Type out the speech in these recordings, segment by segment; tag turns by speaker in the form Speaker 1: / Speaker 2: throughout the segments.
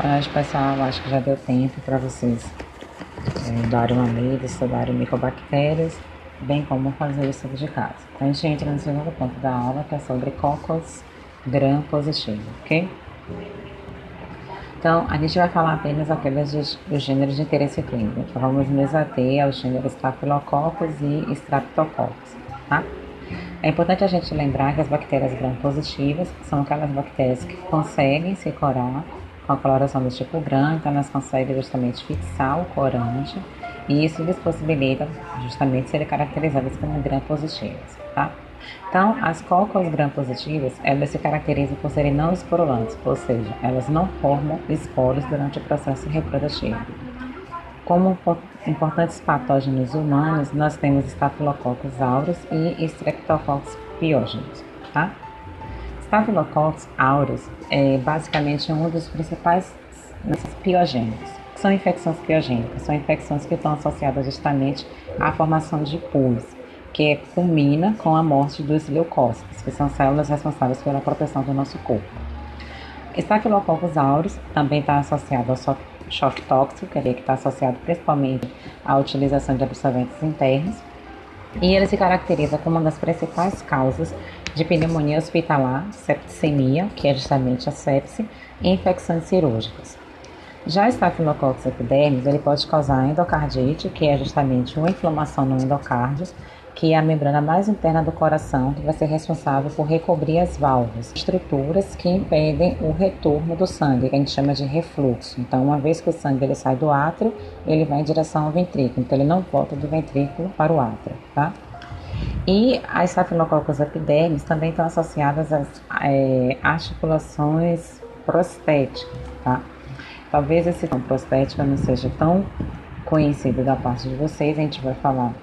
Speaker 1: Mas, pessoal, acho que já deu tempo para vocês é, darem uma lida, estudarem micobactérias, bem como fazer isso de casa. Então, a gente entra no segundo ponto da aula, que é sobre cocos gram positivo, ok? Então, a gente vai falar apenas aquelas dos, dos gêneros de interesse clínico. Então, vamos nos ater aos gêneros Staphylococcus e Streptococcus, tá? É importante a gente lembrar que as bactérias gram-positivas são aquelas bactérias que conseguem se corar com a coloração do tipo então elas conseguem justamente fixar o corante e isso lhes possibilita justamente serem caracterizadas como gram-positivas, tá? Então, as cócoras gram-positivas, elas se caracterizam por serem não esporulantes, ou seja, elas não formam esporos durante o processo reprodutivo. Como importantes patógenos humanos, nós temos Staphylococcus aureus e Streptococcus pyogenes, tá? Staphylococcus aureus é basicamente um dos principais piogênicos. São infecções piogênicas, são infecções que estão associadas justamente à formação de pus, que culmina com a morte dos leucócitos, que são células responsáveis pela proteção do nosso corpo. Staphylococcus aureus também está associado ao choque tóxico, que está associado principalmente à utilização de absorventes internos, e ele se caracteriza como uma das principais causas de pneumonia hospitalar, septicemia, que é justamente a sepse, e infecções cirúrgicas. Já o Staphylococcus epidermis, ele pode causar endocardite, que é justamente uma inflamação no endocárdio, que é a membrana mais interna do coração, que vai ser responsável por recobrir as válvulas, estruturas que impedem o retorno do sangue, que a gente chama de refluxo. Então, uma vez que o sangue ele sai do átrio, ele vai em direção ao ventrículo, então ele não volta do ventrículo para o átrio, tá? E as Staphylococcus epidermis também estão associadas às é, articulações prostéticas, tá? Talvez esse tom prostética não seja tão conhecido da parte de vocês, a gente vai falar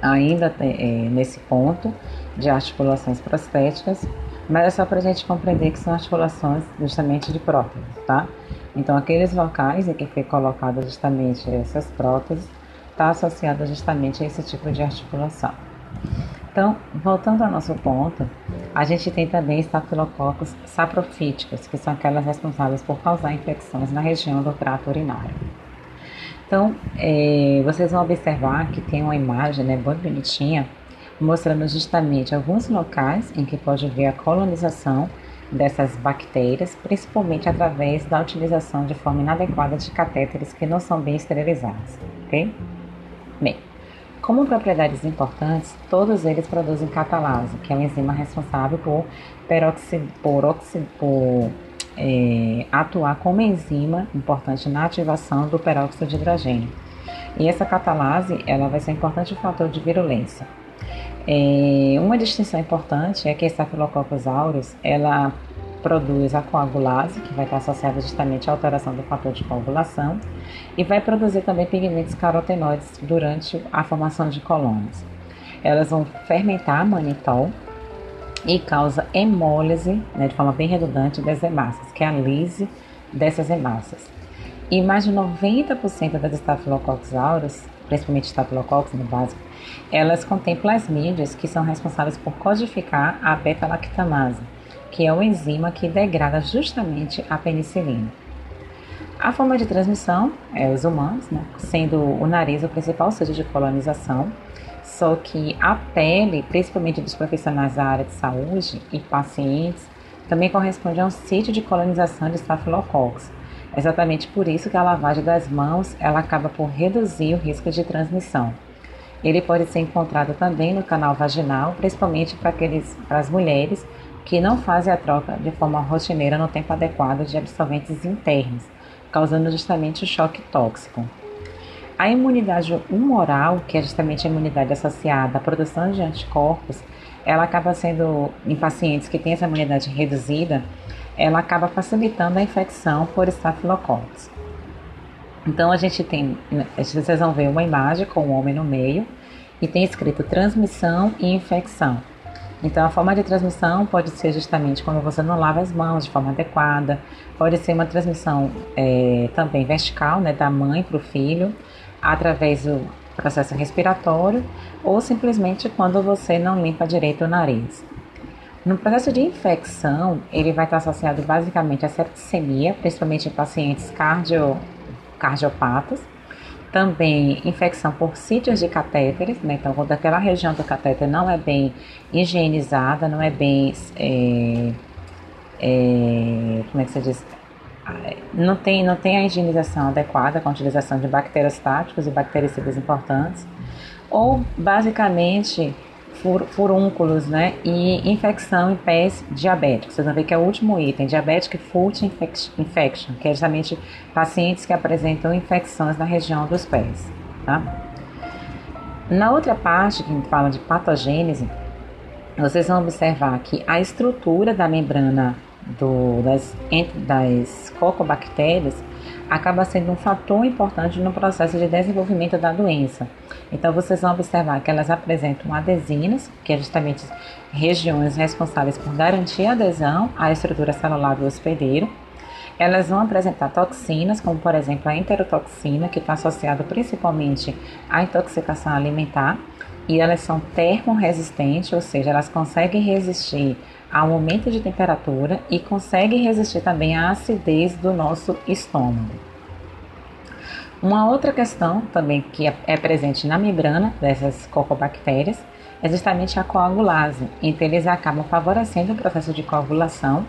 Speaker 1: ainda é, nesse ponto de articulações prostéticas, mas é só para a gente compreender que são articulações justamente de prótese, tá? Então, aqueles locais em que foi colocado justamente essas próteses, está associado justamente a esse tipo de articulação. Então, voltando ao nosso ponto, a gente tem também estafilococos saprofíticos, que são aquelas responsáveis por causar infecções na região do trato urinário. Então, é, vocês vão observar que tem uma imagem né, bem bonitinha, mostrando justamente alguns locais em que pode haver a colonização dessas bactérias, principalmente através da utilização de forma inadequada de catéteres que não são bem esterilizados, ok? Bem, como propriedades importantes, todos eles produzem catalase, que é uma enzima responsável por, peroxid, por, oxid, por é, atuar como enzima importante na ativação do peróxido de hidrogênio. E essa catalase ela vai ser um importante fator de virulência. É, uma distinção importante é que a Staphylococcus aureus ela produz a coagulase, que vai estar associada justamente à alteração do fator de coagulação, e vai produzir também pigmentos carotenoides durante a formação de colônias. Elas vão fermentar manitol, e causa hemólise, né, de forma bem redundante, das hemácias, que é a lise dessas hemácias. E mais de 90% das estafilococcus aureus, principalmente estafilococcus no básico, elas contêm plasmídios que são responsáveis por codificar a beta-lactamase, que é uma enzima que degrada justamente a penicilina. A forma de transmissão é os humanos, né, sendo o nariz o principal sítio de colonização, só que a pele, principalmente dos profissionais da área de saúde e pacientes, também corresponde a um sítio de colonização de estafilococcus. Exatamente por isso que a lavagem das mãos ela acaba por reduzir o risco de transmissão. Ele pode ser encontrado também no canal vaginal, principalmente para, aqueles, para as mulheres que não fazem a troca de forma rotineira no tempo adequado de absorventes internos, causando justamente o choque tóxico. A imunidade humoral, que é justamente a imunidade associada à produção de anticorpos, ela acaba sendo, em pacientes que têm essa imunidade reduzida, ela acaba facilitando a infecção por estafilococcus. Então a gente tem, vocês vão ver uma imagem com o homem no meio e tem escrito transmissão e infecção. Então a forma de transmissão pode ser justamente quando você não lava as mãos de forma adequada, pode ser uma transmissão é, também vertical, né, da mãe para o filho, através do processo respiratório ou simplesmente quando você não limpa direito o nariz. No processo de infecção, ele vai estar associado basicamente à septicemia, principalmente em pacientes cardio, cardiopatas. Também infecção por sítios de catéteres, né? então quando aquela região do catéter não é bem higienizada, não é bem, é, é, como é que se diz, não tem, não tem a higienização adequada com a utilização de bacteriostáticos e bactericidas importantes, ou basicamente fur, furúnculos, né? E infecção em pés diabéticos. Vocês vão ver que é o último item, Diabetic Foot Infection, que é justamente pacientes que apresentam infecções na região dos pés, tá? Na outra parte, que fala de patogênese, vocês vão observar que a estrutura da membrana do, das, das cocobactérias acaba sendo um fator importante no processo de desenvolvimento da doença. Então, vocês vão observar que elas apresentam adesinas, que é justamente regiões responsáveis por garantir a adesão à estrutura celular do hospedeiro. Elas vão apresentar toxinas, como por exemplo a enterotoxina, que está associada principalmente à intoxicação alimentar, e elas são termorresistentes, ou seja, elas conseguem resistir ao aumento de temperatura e consegue resistir também à acidez do nosso estômago. Uma outra questão também que é, é presente na membrana dessas cocobactérias é justamente a coagulase. Então, eles acabam favorecendo o processo de coagulação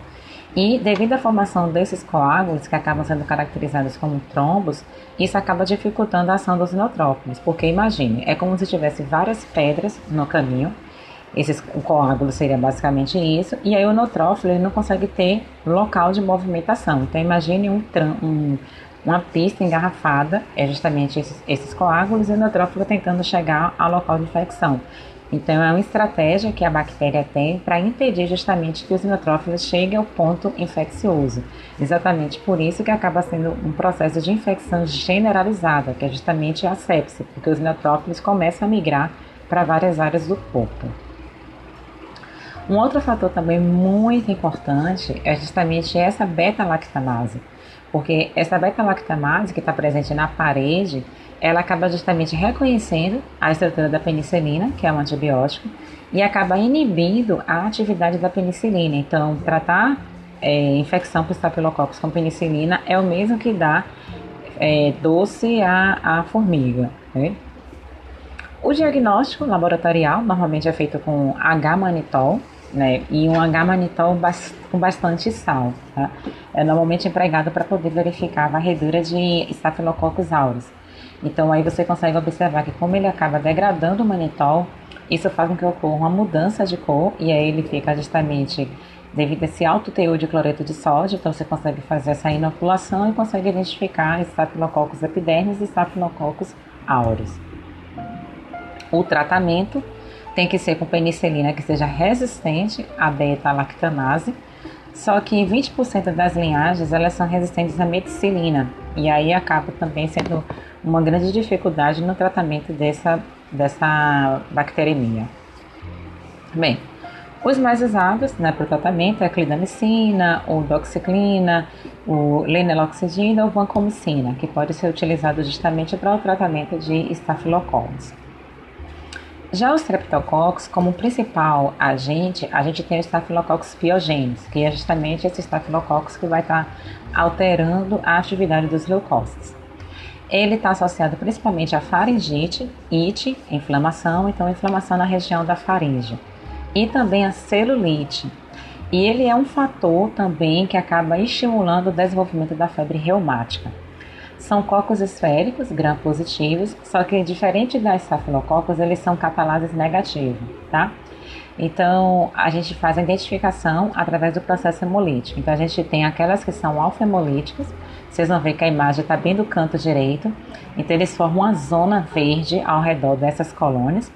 Speaker 1: e, devido à formação desses coágulos, que acabam sendo caracterizados como trombos, isso acaba dificultando a ação dos neutrófilos. Porque imagine, é como se tivesse várias pedras no caminho esse o coágulo seria basicamente isso, e aí o neutrófilo ele não consegue ter local de movimentação. Então imagine um, um, uma pista engarrafada, é justamente esses, esses coágulos, e o neutrófilo tentando chegar ao local de infecção. Então é uma estratégia que a bactéria tem para impedir justamente que os neutrófilos cheguem ao ponto infeccioso. Exatamente por isso que acaba sendo um processo de infecção generalizada, que é justamente a sepse, porque os neutrófilos começam a migrar para várias áreas do corpo. Um outro fator também muito importante é justamente essa beta-lactamase, porque essa beta-lactamase que está presente na parede, ela acaba justamente reconhecendo a estrutura da penicilina, que é um antibiótico, e acaba inibindo a atividade da penicilina. Então, tratar é, infecção por estafilococcus com penicilina é o mesmo que dá é, doce à, à formiga. Né? O diagnóstico laboratorial normalmente é feito com H-manitol, né, e um H-manitol com bastante sal. Tá? É normalmente empregado para poder verificar a varredura de Staphylococcus aureus. Então aí você consegue observar que como ele acaba degradando o manitol, isso faz com que ocorra uma mudança de cor e aí ele fica justamente devido a esse alto teor de cloreto de sódio, então você consegue fazer essa inoculação e consegue identificar Staphylococcus epidermis e Staphylococcus aureus. O tratamento tem que ser com penicilina que seja resistente à beta-lactamase, só que 20% das linhagens elas são resistentes à meticilina e aí acaba também sendo uma grande dificuldade no tratamento dessa, dessa bacteremia. Bem, os mais usados né, para o tratamento é a clindamicina, o doxiclina, o leneloxidina ou vancomicina, que pode ser utilizado justamente para o tratamento de estafilococcus. Já os streptococcus, como principal agente, a gente tem o Staphylococcus pyogenes, que é justamente esse Staphylococcus que vai estar tá alterando a atividade dos leucócitos. Ele está associado principalmente à faringite, ite, inflamação, então inflamação na região da faringe, e também a celulite. E ele é um fator também que acaba estimulando o desenvolvimento da febre reumática. São cocos esféricos, gram-positivos, só que diferente das estafilococos, eles são catalases negativos, tá? Então, a gente faz a identificação através do processo hemolítico. Então, a gente tem aquelas que são alfa-hemolíticas, vocês vão ver que a imagem está bem do canto direito. Então, eles formam uma zona verde ao redor dessas colônias.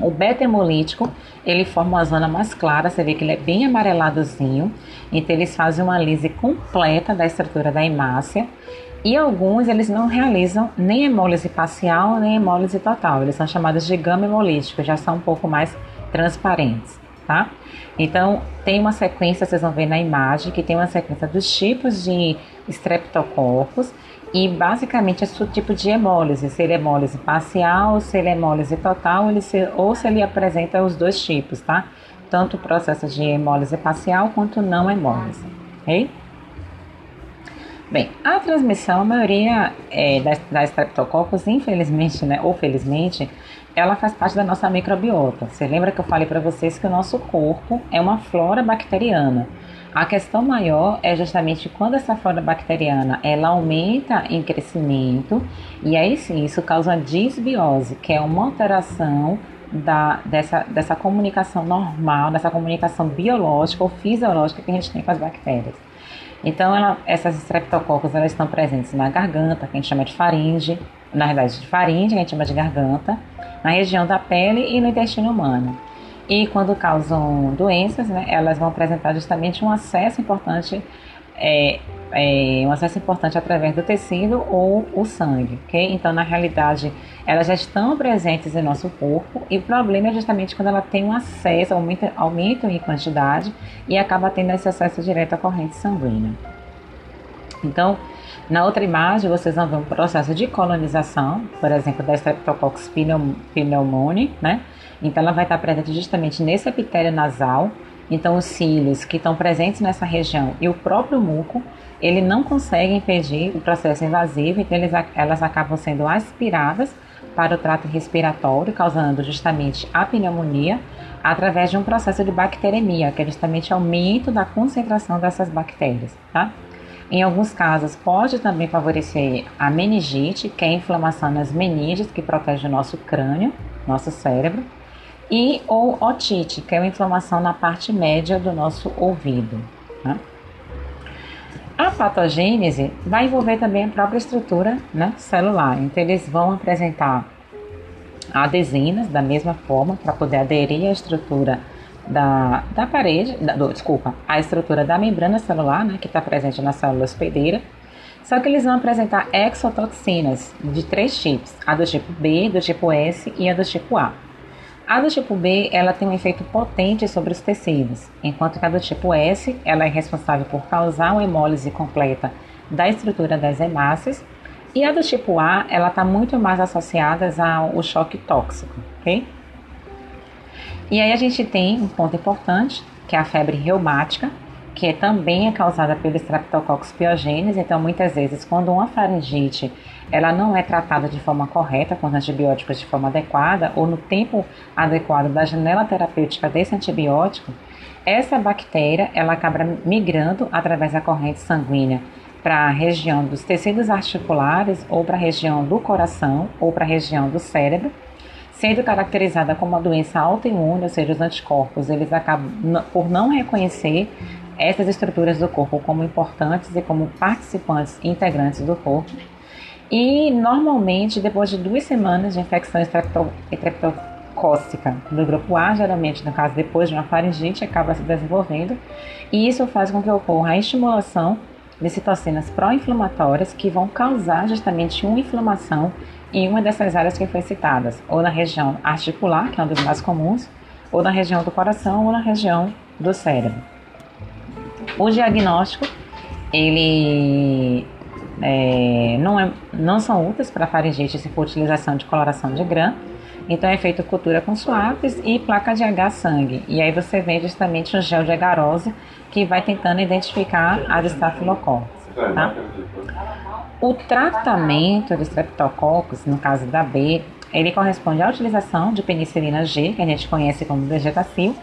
Speaker 1: O beta-hemolítico, ele forma uma zona mais clara, você vê que ele é bem amareladozinho. Então, eles fazem uma lise completa da estrutura da hemácia. E alguns eles não realizam nem hemólise parcial nem hemólise total. Eles são chamados de gama hemolíticos, já são um pouco mais transparentes, tá? Então, tem uma sequência, vocês vão ver na imagem, que tem uma sequência dos tipos de streptococcus e basicamente é o tipo de hemólise, se ele é hemólise parcial, se ele é hemólise total, ele se, ou se ele apresenta os dois tipos, tá? tanto o processo de hemólise parcial quanto não hemólise, ok? Bem, a transmissão, a maioria é, das, das streptococcus, infelizmente, né, ou felizmente, ela faz parte da nossa microbiota. Você lembra que eu falei para vocês que o nosso corpo é uma flora bacteriana. A questão maior é justamente quando essa flora bacteriana ela aumenta em crescimento e aí sim isso causa uma disbiose, que é uma alteração da, dessa, dessa comunicação normal, dessa comunicação biológica ou fisiológica que a gente tem com as bactérias. Então, ela, essas streptococcus elas estão presentes na garganta, que a gente chama de faringe, na verdade de faringe, a gente chama de garganta, na região da pele e no intestino humano. E quando causam doenças, né, elas vão apresentar justamente um acesso importante é, é, um acesso importante através do tecido ou o sangue, ok? Então, na realidade, elas já estão presentes em nosso corpo e o problema é justamente quando ela tem um acesso, aumenta, aumenta em quantidade e acaba tendo esse acesso direto à corrente sanguínea. Então, na outra imagem, vocês vão ver um processo de colonização, por exemplo, da Streptococcus pneumoniae, né? Então, ela vai estar presente justamente nesse epitélio nasal. Então, os cílios que estão presentes nessa região e o próprio muco ele não consegue impedir o processo invasivo, então eles, elas acabam sendo aspiradas para o trato respiratório, causando justamente a pneumonia, através de um processo de bacteremia, que é justamente aumento da concentração dessas bactérias, tá? Em alguns casos, pode também favorecer a meningite, que é a inflamação nas meninges, que protege o nosso crânio, nosso cérebro, e ou otite, que é a inflamação na parte média do nosso ouvido. Tá? A patogênese vai envolver também a própria estrutura né, celular. Então, eles vão apresentar adesinas da mesma forma para poder aderir à estrutura da, da parede, da, do, desculpa, à estrutura da membrana celular, né, que está presente na célula hospedeira. Só que eles vão apresentar exotoxinas de três tipos: a do tipo B, do tipo S e a do tipo A. A do tipo B, ela tem um efeito potente sobre os tecidos, enquanto que a do tipo S, ela é responsável por causar uma hemólise completa da estrutura das hemácias, e a do tipo A, ela está muito mais associada ao choque tóxico, ok? E aí a gente tem um ponto importante, que é a febre reumática, que também é causada pelo Streptococcus pyogenes, então muitas vezes quando uma faringite ela não é tratada de forma correta com os antibióticos de forma adequada ou no tempo adequado da janela terapêutica desse antibiótico, essa bactéria ela acaba migrando através da corrente sanguínea para a região dos tecidos articulares ou para a região do coração ou para a região do cérebro, sendo caracterizada como uma doença autoimune, ou seja, os anticorpos eles acabam por não reconhecer essas estruturas do corpo como importantes e como participantes integrantes do corpo e normalmente, depois de duas semanas de infecção estreptocócica do grupo A, geralmente, no caso, depois de uma faringite, acaba se desenvolvendo, e isso faz com que ocorra a estimulação de citocinas pró-inflamatórias que vão causar justamente uma inflamação em uma dessas áreas que foi citadas, ou na região articular, que é um dos mais comuns, ou na região do coração, ou na região do cérebro. O diagnóstico, ele é, não, é, não são úteis para faringite se for utilização de coloração de grã. Então é feita cultura com suaves e placa de H sangue. E aí você vê justamente o gel de agarose que vai tentando identificar as estafilococcus. Tá? O tratamento de streptococcus, no caso da B, ele corresponde à utilização de penicilina G, que a gente conhece como vegetacil,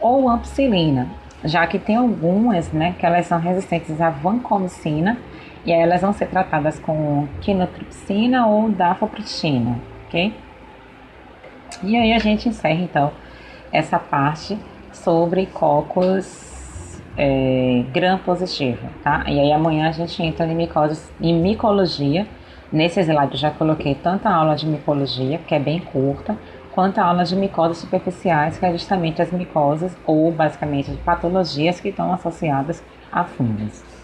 Speaker 1: ou ampicilina, já que tem algumas né, que elas são resistentes à vancomicina e aí elas vão ser tratadas com quinotripsina ou dafoprixina, ok? E aí a gente encerra então essa parte sobre cocos é, gram positivo, tá? E aí amanhã a gente entra em, micose, em micologia. Nesse slide eu já coloquei tanto a aula de micologia, que é bem curta, quanto a aula de micoses superficiais, que é justamente as micoses ou basicamente patologias que estão associadas a fungos.